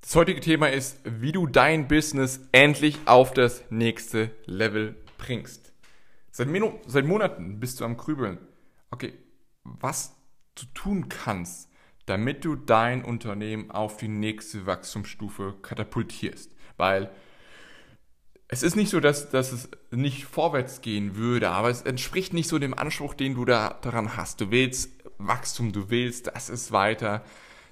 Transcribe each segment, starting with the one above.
Das heutige Thema ist, wie du dein Business endlich auf das nächste Level bringst. Seit, seit Monaten bist du am Grübeln. Okay, was du tun kannst, damit du dein Unternehmen auf die nächste Wachstumsstufe katapultierst. Weil es ist nicht so, dass, dass es nicht vorwärts gehen würde, aber es entspricht nicht so dem Anspruch, den du da daran hast. Du willst Wachstum, du willst, dass es weiter,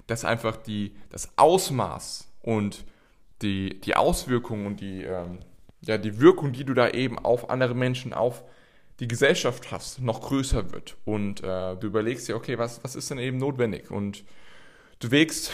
dass einfach die, das Ausmaß und die, die Auswirkungen und die, ähm, ja, die Wirkung, die du da eben auf andere Menschen, auf die Gesellschaft hast, noch größer wird. Und äh, du überlegst dir, okay, was, was ist denn eben notwendig? Und du wägst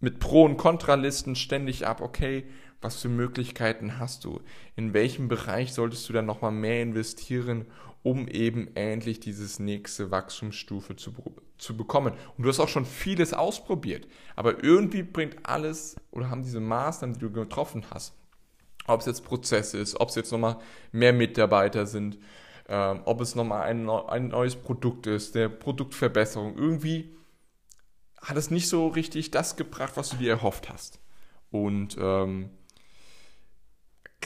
mit Pro- und Kontralisten ständig ab, okay, was für Möglichkeiten hast du? In welchem Bereich solltest du dann nochmal mehr investieren, um eben endlich dieses nächste Wachstumsstufe zu, zu bekommen? Und du hast auch schon vieles ausprobiert, aber irgendwie bringt alles oder haben diese Maßnahmen, die du getroffen hast, ob es jetzt Prozess ist, ob es jetzt nochmal mehr Mitarbeiter sind, ähm, ob es nochmal ein, ein neues Produkt ist, der Produktverbesserung, irgendwie hat es nicht so richtig das gebracht, was du dir erhofft hast. Und ähm,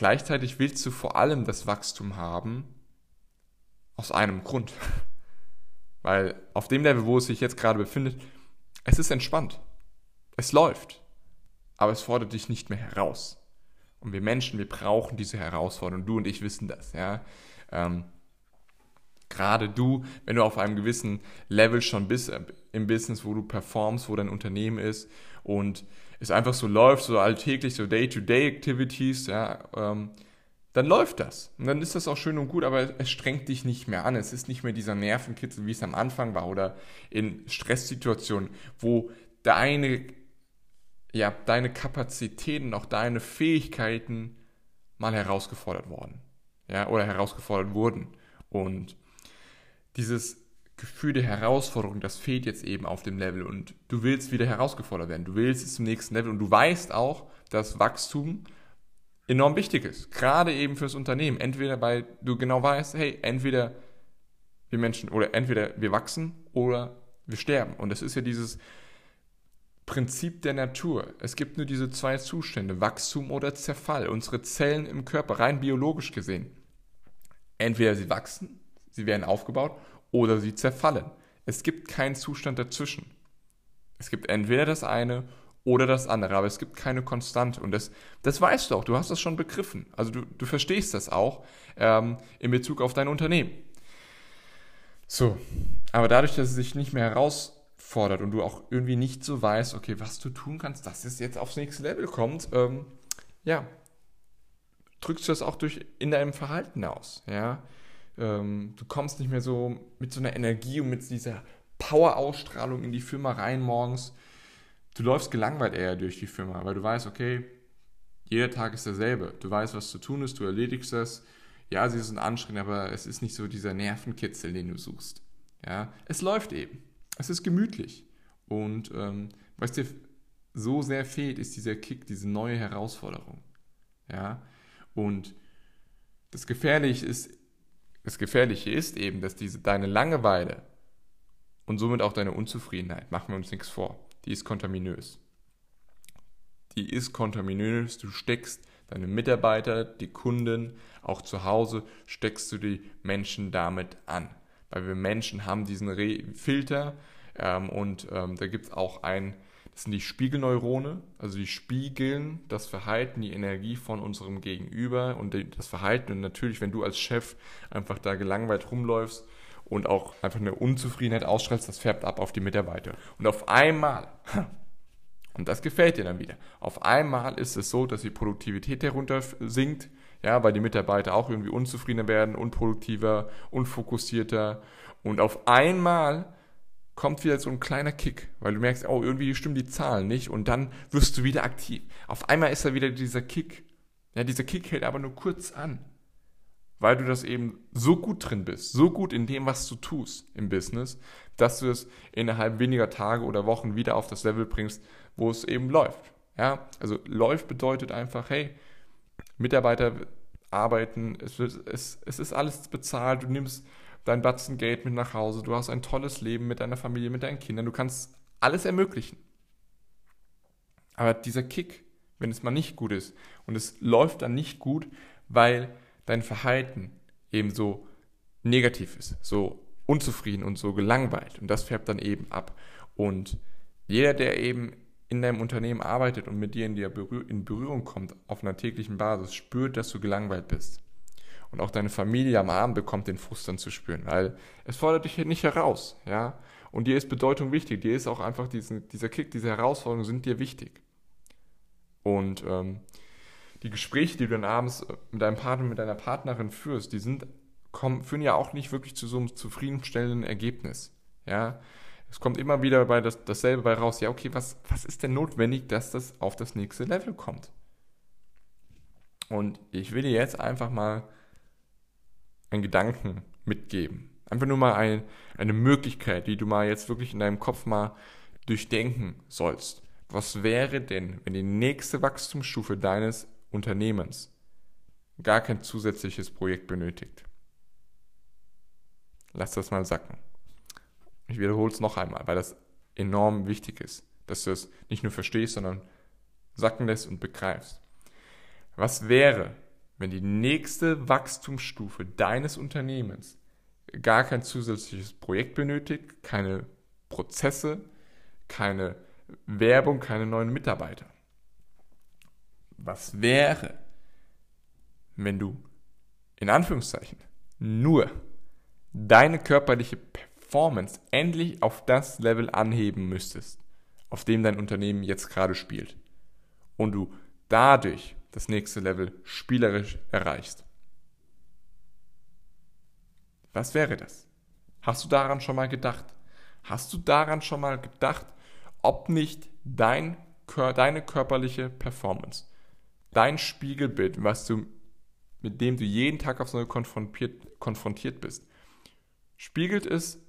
Gleichzeitig willst du vor allem das Wachstum haben aus einem Grund. Weil auf dem Level, wo es sich jetzt gerade befindet, es ist entspannt. Es läuft. Aber es fordert dich nicht mehr heraus. Und wir Menschen, wir brauchen diese Herausforderung. Du und ich wissen das, ja. Ähm, gerade du, wenn du auf einem gewissen Level schon bist äh, im Business, wo du performst, wo dein Unternehmen ist und es einfach so läuft, so alltäglich, so Day-to-Day-Activities, ja, ähm, dann läuft das. Und dann ist das auch schön und gut, aber es strengt dich nicht mehr an. Es ist nicht mehr dieser Nervenkitzel, wie es am Anfang war oder in Stresssituationen, wo deine, ja, deine Kapazitäten, auch deine Fähigkeiten mal herausgefordert worden. Ja, oder herausgefordert wurden. Und dieses Gefühl der Herausforderung, das fehlt jetzt eben auf dem Level und du willst wieder herausgefordert werden. Du willst es zum nächsten Level und du weißt auch, dass Wachstum enorm wichtig ist. Gerade eben fürs Unternehmen. Entweder weil du genau weißt, hey, entweder wir Menschen oder entweder wir wachsen oder wir sterben. Und das ist ja dieses Prinzip der Natur. Es gibt nur diese zwei Zustände, Wachstum oder Zerfall. Unsere Zellen im Körper, rein biologisch gesehen. Entweder sie wachsen, sie werden aufgebaut oder sie zerfallen. Es gibt keinen Zustand dazwischen. Es gibt entweder das eine oder das andere, aber es gibt keine Konstante. Und das, das weißt du auch, du hast das schon begriffen. Also du, du verstehst das auch ähm, in Bezug auf dein Unternehmen. So, aber dadurch, dass es sich nicht mehr herausfordert und du auch irgendwie nicht so weißt, okay, was du tun kannst, dass es jetzt aufs nächste Level kommt, ähm, ja, drückst du das auch durch in deinem Verhalten aus, ja ähm, du kommst nicht mehr so mit so einer Energie und mit dieser Power-Ausstrahlung in die Firma rein morgens. Du läufst gelangweilt eher durch die Firma, weil du weißt, okay, jeder Tag ist derselbe. Du weißt, was zu tun ist, du erledigst das. Ja, sie sind anstrengend, aber es ist nicht so dieser Nervenkitzel, den du suchst. Ja, es läuft eben. Es ist gemütlich. Und ähm, was dir so sehr fehlt, ist dieser Kick, diese neue Herausforderung. Ja, und das Gefährliche ist das Gefährliche ist eben, dass diese, deine Langeweile und somit auch deine Unzufriedenheit, machen wir uns nichts vor, die ist kontaminös. Die ist kontaminös, du steckst deine Mitarbeiter, die Kunden, auch zu Hause steckst du die Menschen damit an. Weil wir Menschen haben diesen Re Filter ähm, und ähm, da gibt es auch ein das sind die Spiegelneurone, also die spiegeln das Verhalten, die Energie von unserem Gegenüber und das Verhalten. Und natürlich, wenn du als Chef einfach da gelangweilt rumläufst und auch einfach eine Unzufriedenheit ausstrahlst, das färbt ab auf die Mitarbeiter. Und auf einmal, und das gefällt dir dann wieder, auf einmal ist es so, dass die Produktivität herunter sinkt, ja, weil die Mitarbeiter auch irgendwie unzufriedener werden, unproduktiver, unfokussierter. Und auf einmal kommt wieder so ein kleiner Kick, weil du merkst, oh, irgendwie stimmen die Zahlen nicht und dann wirst du wieder aktiv. Auf einmal ist da wieder dieser Kick. Ja, dieser Kick hält aber nur kurz an. Weil du das eben so gut drin bist, so gut in dem, was du tust im Business, dass du es innerhalb weniger Tage oder Wochen wieder auf das Level bringst, wo es eben läuft. Ja, also läuft bedeutet einfach, hey, Mitarbeiter arbeiten, es, es, es ist alles bezahlt, du nimmst dein Batzen Geld mit nach Hause, du hast ein tolles Leben mit deiner Familie, mit deinen Kindern, du kannst alles ermöglichen. Aber dieser Kick, wenn es mal nicht gut ist und es läuft dann nicht gut, weil dein Verhalten eben so negativ ist, so unzufrieden und so gelangweilt und das färbt dann eben ab. Und jeder, der eben in deinem Unternehmen arbeitet und mit dir in, Berühr in Berührung kommt auf einer täglichen Basis, spürt, dass du gelangweilt bist. Und auch deine Familie am Abend bekommt den Frust dann zu spüren, weil es fordert dich nicht heraus, ja. Und dir ist Bedeutung wichtig, dir ist auch einfach diesen, dieser Kick, diese Herausforderungen sind dir wichtig. Und ähm, die Gespräche, die du dann abends mit deinem Partner, mit deiner Partnerin führst, die sind, kommen, führen ja auch nicht wirklich zu so einem zufriedenstellenden Ergebnis, ja es kommt immer wieder bei das, dasselbe bei raus. Ja, okay, was, was ist denn notwendig, dass das auf das nächste Level kommt? Und ich will dir jetzt einfach mal einen Gedanken mitgeben. Einfach nur mal ein, eine Möglichkeit, die du mal jetzt wirklich in deinem Kopf mal durchdenken sollst. Was wäre denn, wenn die nächste Wachstumsstufe deines Unternehmens gar kein zusätzliches Projekt benötigt? Lass das mal sacken. Ich wiederhole es noch einmal, weil das enorm wichtig ist, dass du es nicht nur verstehst, sondern sacken lässt und begreifst. Was wäre, wenn die nächste Wachstumsstufe deines Unternehmens gar kein zusätzliches Projekt benötigt, keine Prozesse, keine Werbung, keine neuen Mitarbeiter? Was wäre, wenn du in Anführungszeichen nur deine körperliche Performance endlich auf das Level anheben müsstest, auf dem dein Unternehmen jetzt gerade spielt. Und du dadurch das nächste Level spielerisch erreichst. Was wäre das? Hast du daran schon mal gedacht? Hast du daran schon mal gedacht, ob nicht dein, deine körperliche Performance, dein Spiegelbild, was du, mit dem du jeden Tag aufs Neue konfrontiert, konfrontiert bist, spiegelt es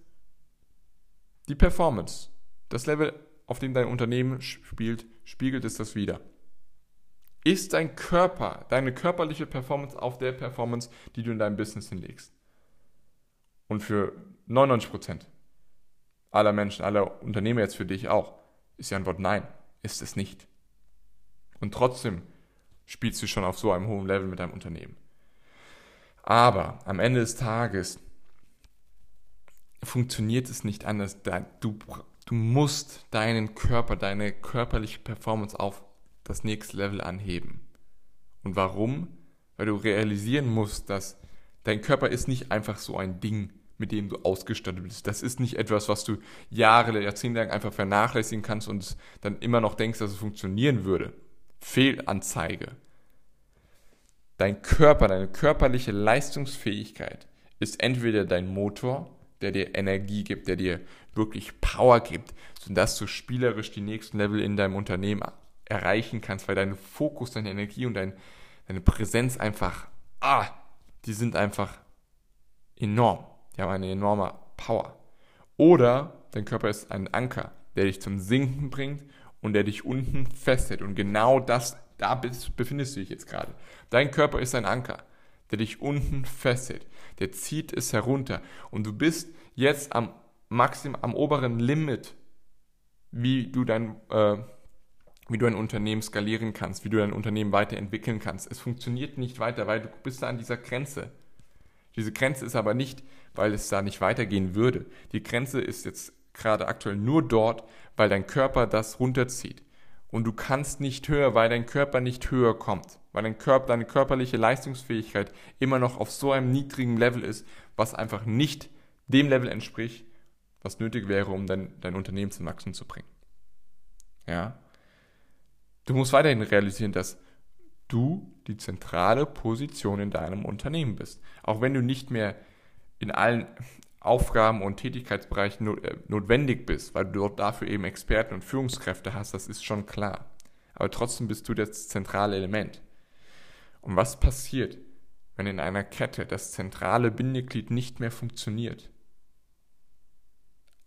die Performance, das Level, auf dem dein Unternehmen spielt, spiegelt es das wieder. Ist dein Körper, deine körperliche Performance auf der Performance, die du in deinem Business hinlegst? Und für 99% aller Menschen, aller Unternehmer jetzt für dich auch, ist die Antwort nein, ist es nicht. Und trotzdem spielst du schon auf so einem hohen Level mit deinem Unternehmen. Aber am Ende des Tages funktioniert es nicht anders. Du, du musst deinen Körper, deine körperliche Performance auf das nächste Level anheben. Und warum? Weil du realisieren musst, dass dein Körper ist nicht einfach so ein Ding, mit dem du ausgestattet bist. Das ist nicht etwas, was du Jahre, Jahrzehnte lang einfach vernachlässigen kannst und dann immer noch denkst, dass es funktionieren würde. Fehlanzeige. Dein Körper, deine körperliche Leistungsfähigkeit ist entweder dein Motor der dir Energie gibt, der dir wirklich Power gibt, sodass du spielerisch die nächsten Level in deinem Unternehmen erreichen kannst, weil dein Fokus, deine Energie und dein, deine Präsenz einfach, ah, die sind einfach enorm. Die haben eine enorme Power. Oder dein Körper ist ein Anker, der dich zum Sinken bringt und der dich unten festhält. Und genau das, da bist, befindest du dich jetzt gerade. Dein Körper ist ein Anker der dich unten fesselt. Der zieht es herunter. Und du bist jetzt am Maxim, am oberen Limit, wie du dein, äh, wie du ein Unternehmen skalieren kannst, wie du dein Unternehmen weiterentwickeln kannst. Es funktioniert nicht weiter, weil du bist da an dieser Grenze. Diese Grenze ist aber nicht, weil es da nicht weitergehen würde. Die Grenze ist jetzt gerade aktuell nur dort, weil dein Körper das runterzieht. Und du kannst nicht höher, weil dein Körper nicht höher kommt weil dein Körper, deine körperliche Leistungsfähigkeit immer noch auf so einem niedrigen Level ist, was einfach nicht dem Level entspricht, was nötig wäre, um dein, dein Unternehmen zum Wachsen zu bringen. Ja. Du musst weiterhin realisieren, dass du die zentrale Position in deinem Unternehmen bist. Auch wenn du nicht mehr in allen Aufgaben und Tätigkeitsbereichen äh, notwendig bist, weil du dort dafür eben Experten und Führungskräfte hast, das ist schon klar. Aber trotzdem bist du das zentrale Element. Und was passiert, wenn in einer Kette das zentrale Bindeglied nicht mehr funktioniert.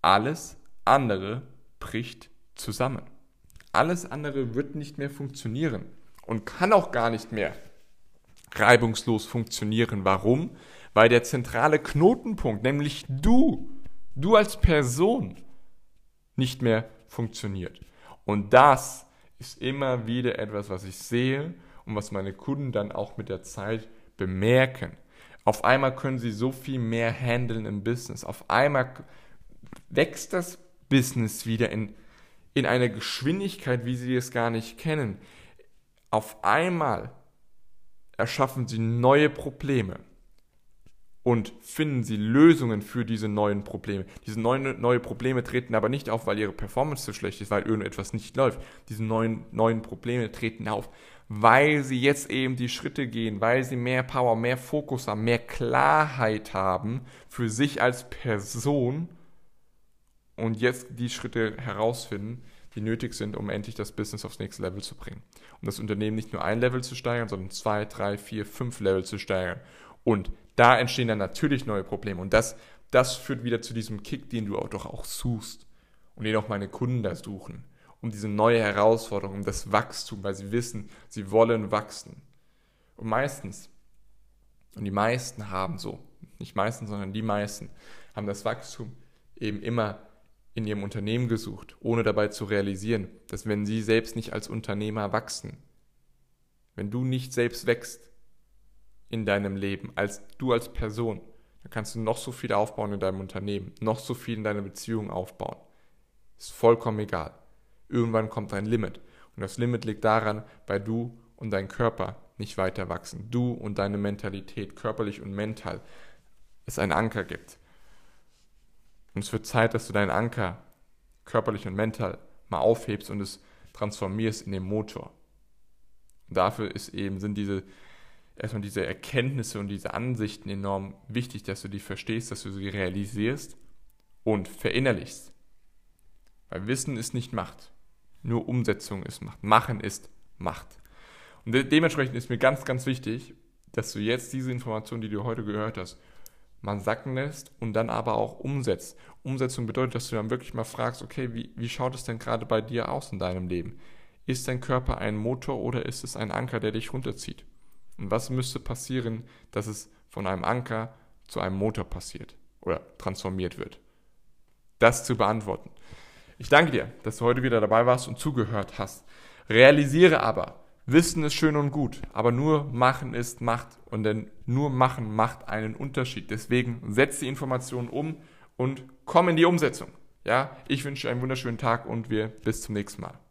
Alles andere bricht zusammen. Alles andere wird nicht mehr funktionieren und kann auch gar nicht mehr reibungslos funktionieren. Warum? Weil der zentrale Knotenpunkt, nämlich du, du als Person, nicht mehr funktioniert. Und das ist immer wieder etwas, was ich sehe und was meine Kunden dann auch mit der Zeit bemerken. Auf einmal können sie so viel mehr handeln im Business. Auf einmal wächst das Business wieder in, in eine Geschwindigkeit, wie sie es gar nicht kennen. Auf einmal erschaffen sie neue Probleme und finden sie Lösungen für diese neuen Probleme. Diese neuen neue Probleme treten aber nicht auf, weil ihre Performance so schlecht ist, weil irgendetwas nicht läuft. Diese neuen, neuen Probleme treten auf, weil sie jetzt eben die Schritte gehen, weil sie mehr Power, mehr Fokus haben, mehr Klarheit haben für sich als Person und jetzt die Schritte herausfinden, die nötig sind, um endlich das Business aufs nächste Level zu bringen. Um das Unternehmen nicht nur ein Level zu steigern, sondern zwei, drei, vier, fünf Level zu steigern. Und da entstehen dann natürlich neue Probleme. Und das, das führt wieder zu diesem Kick, den du auch doch auch suchst. Und den auch meine Kunden da suchen. Um diese neue Herausforderung, um das Wachstum, weil sie wissen, sie wollen wachsen. Und meistens, und die meisten haben so, nicht meistens, sondern die meisten, haben das Wachstum eben immer in ihrem Unternehmen gesucht, ohne dabei zu realisieren, dass wenn sie selbst nicht als Unternehmer wachsen, wenn du nicht selbst wächst in deinem Leben, als du als Person, dann kannst du noch so viel aufbauen in deinem Unternehmen, noch so viel in deiner Beziehung aufbauen. Ist vollkommen egal. Irgendwann kommt ein Limit. Und das Limit liegt daran, weil du und dein Körper nicht weiter wachsen. Du und deine Mentalität, körperlich und mental, es einen Anker gibt. Und es wird Zeit, dass du deinen Anker körperlich und mental mal aufhebst und es transformierst in den Motor. Und dafür ist eben, sind diese, erstmal diese Erkenntnisse und diese Ansichten enorm wichtig, dass du die verstehst, dass du sie realisierst und verinnerlichst. Weil Wissen ist nicht Macht. Nur Umsetzung ist Macht. Machen ist Macht. Und de dementsprechend ist mir ganz, ganz wichtig, dass du jetzt diese Information, die du heute gehört hast, man sacken lässt und dann aber auch umsetzt. Umsetzung bedeutet, dass du dann wirklich mal fragst, okay, wie, wie schaut es denn gerade bei dir aus in deinem Leben? Ist dein Körper ein Motor oder ist es ein Anker, der dich runterzieht? Und was müsste passieren, dass es von einem Anker zu einem Motor passiert oder transformiert wird? Das zu beantworten. Ich danke dir, dass du heute wieder dabei warst und zugehört hast. Realisiere aber, Wissen ist schön und gut, aber nur machen ist Macht und denn nur machen macht einen Unterschied. Deswegen setz die Informationen um und komm in die Umsetzung. Ja, ich wünsche dir einen wunderschönen Tag und wir bis zum nächsten Mal.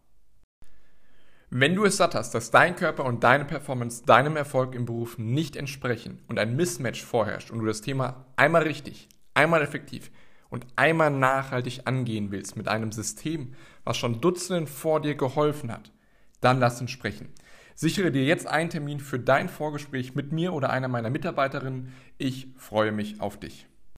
Wenn du es satt hast, dass dein Körper und deine Performance deinem Erfolg im Beruf nicht entsprechen und ein Mismatch vorherrscht und du das Thema einmal richtig, einmal effektiv und einmal nachhaltig angehen willst mit einem System, was schon Dutzenden vor dir geholfen hat, dann lass uns sprechen. Sichere dir jetzt einen Termin für dein Vorgespräch mit mir oder einer meiner Mitarbeiterinnen. Ich freue mich auf dich.